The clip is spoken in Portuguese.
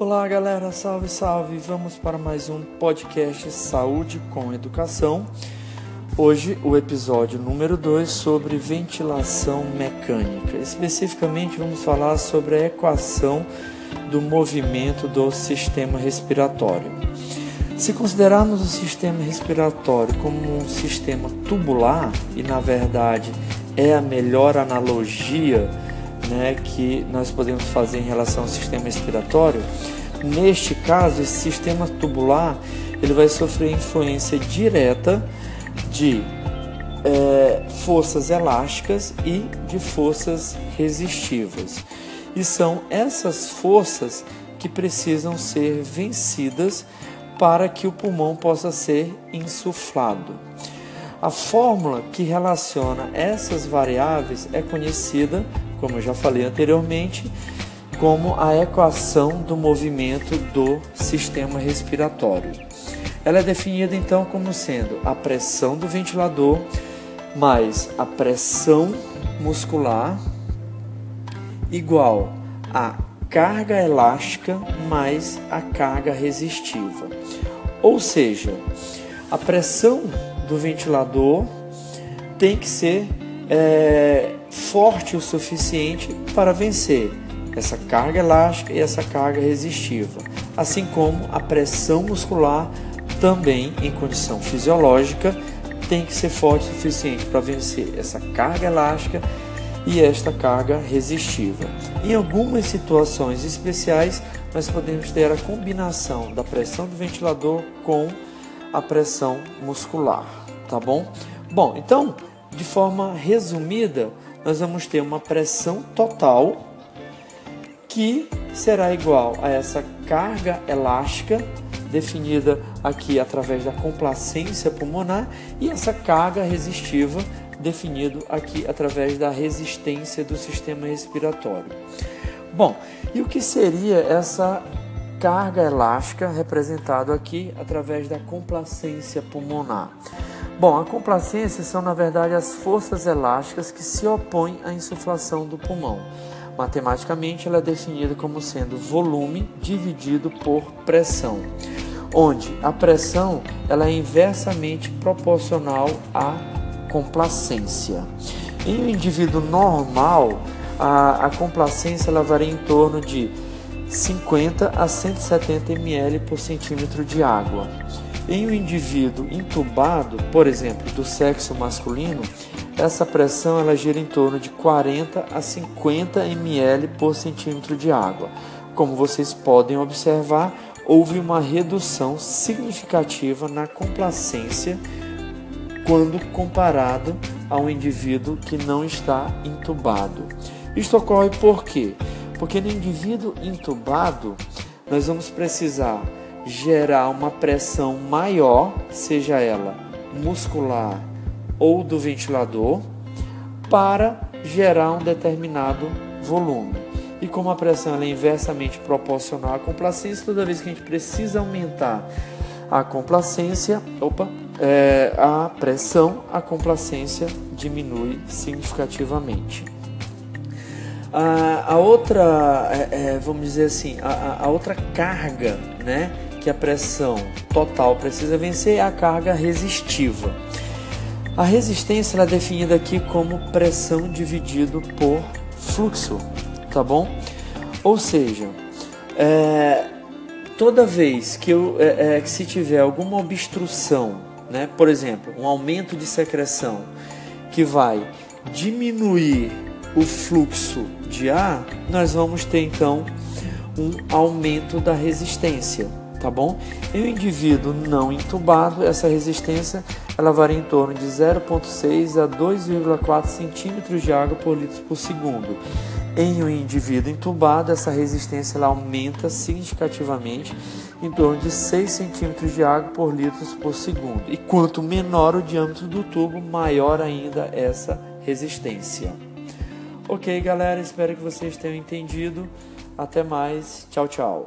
Olá galera, salve salve! Vamos para mais um podcast Saúde com Educação. Hoje o episódio número 2 sobre ventilação mecânica. Especificamente vamos falar sobre a equação do movimento do sistema respiratório. Se considerarmos o sistema respiratório como um sistema tubular, e na verdade é a melhor analogia né, que nós podemos fazer em relação ao sistema respiratório, neste caso, esse sistema tubular ele vai sofrer influência direta de é, forças elásticas e de forças resistivas. E são essas forças que precisam ser vencidas para que o pulmão possa ser insuflado. A fórmula que relaciona essas variáveis é conhecida como eu já falei anteriormente, como a equação do movimento do sistema respiratório. Ela é definida então como sendo a pressão do ventilador mais a pressão muscular igual a carga elástica mais a carga resistiva. Ou seja, a pressão do ventilador tem que ser é, forte o suficiente para vencer essa carga elástica e essa carga resistiva, assim como a pressão muscular também em condição fisiológica tem que ser forte o suficiente para vencer essa carga elástica e esta carga resistiva. Em algumas situações especiais, nós podemos ter a combinação da pressão do ventilador com a pressão muscular, tá bom? Bom, então, de forma resumida, nós vamos ter uma pressão total que será igual a essa carga elástica definida aqui através da complacência pulmonar e essa carga resistiva definido aqui através da resistência do sistema respiratório. Bom, e o que seria essa carga elástica representado aqui através da complacência pulmonar? Bom, a complacência são na verdade as forças elásticas que se opõem à insuflação do pulmão. Matematicamente, ela é definida como sendo volume dividido por pressão, onde a pressão ela é inversamente proporcional à complacência. Em um indivíduo normal, a, a complacência ela varia em torno de 50 a 170 ml por centímetro de água. Em um indivíduo intubado, por exemplo, do sexo masculino, essa pressão ela gira em torno de 40 a 50 ml por centímetro de água. Como vocês podem observar, houve uma redução significativa na complacência quando comparado a um indivíduo que não está intubado. Isto ocorre por quê? Porque no indivíduo intubado, nós vamos precisar gerar uma pressão maior, seja ela muscular ou do ventilador, para gerar um determinado volume. E como a pressão é inversamente proporcional à complacência, toda vez que a gente precisa aumentar a complacência, opa, é, a pressão, a complacência diminui significativamente. A, a outra, é, é, vamos dizer assim, a, a outra carga, né, que a pressão total precisa vencer é a carga resistiva. A resistência é definida aqui como pressão dividido por fluxo, tá bom? Ou seja, é, toda vez que, eu, é, é, que se tiver alguma obstrução, né, por exemplo, um aumento de secreção que vai diminuir o fluxo de ar, nós vamos ter então um aumento da resistência tá bom? Em um indivíduo não entubado, essa resistência ela varia em torno de 0,6 a 2,4 centímetros de água por litro por segundo. Em um indivíduo entubado, essa resistência ela aumenta significativamente em torno de 6 centímetros de água por litro por segundo. E quanto menor o diâmetro do tubo, maior ainda essa resistência. Ok, galera, espero que vocês tenham entendido. Até mais. Tchau, tchau.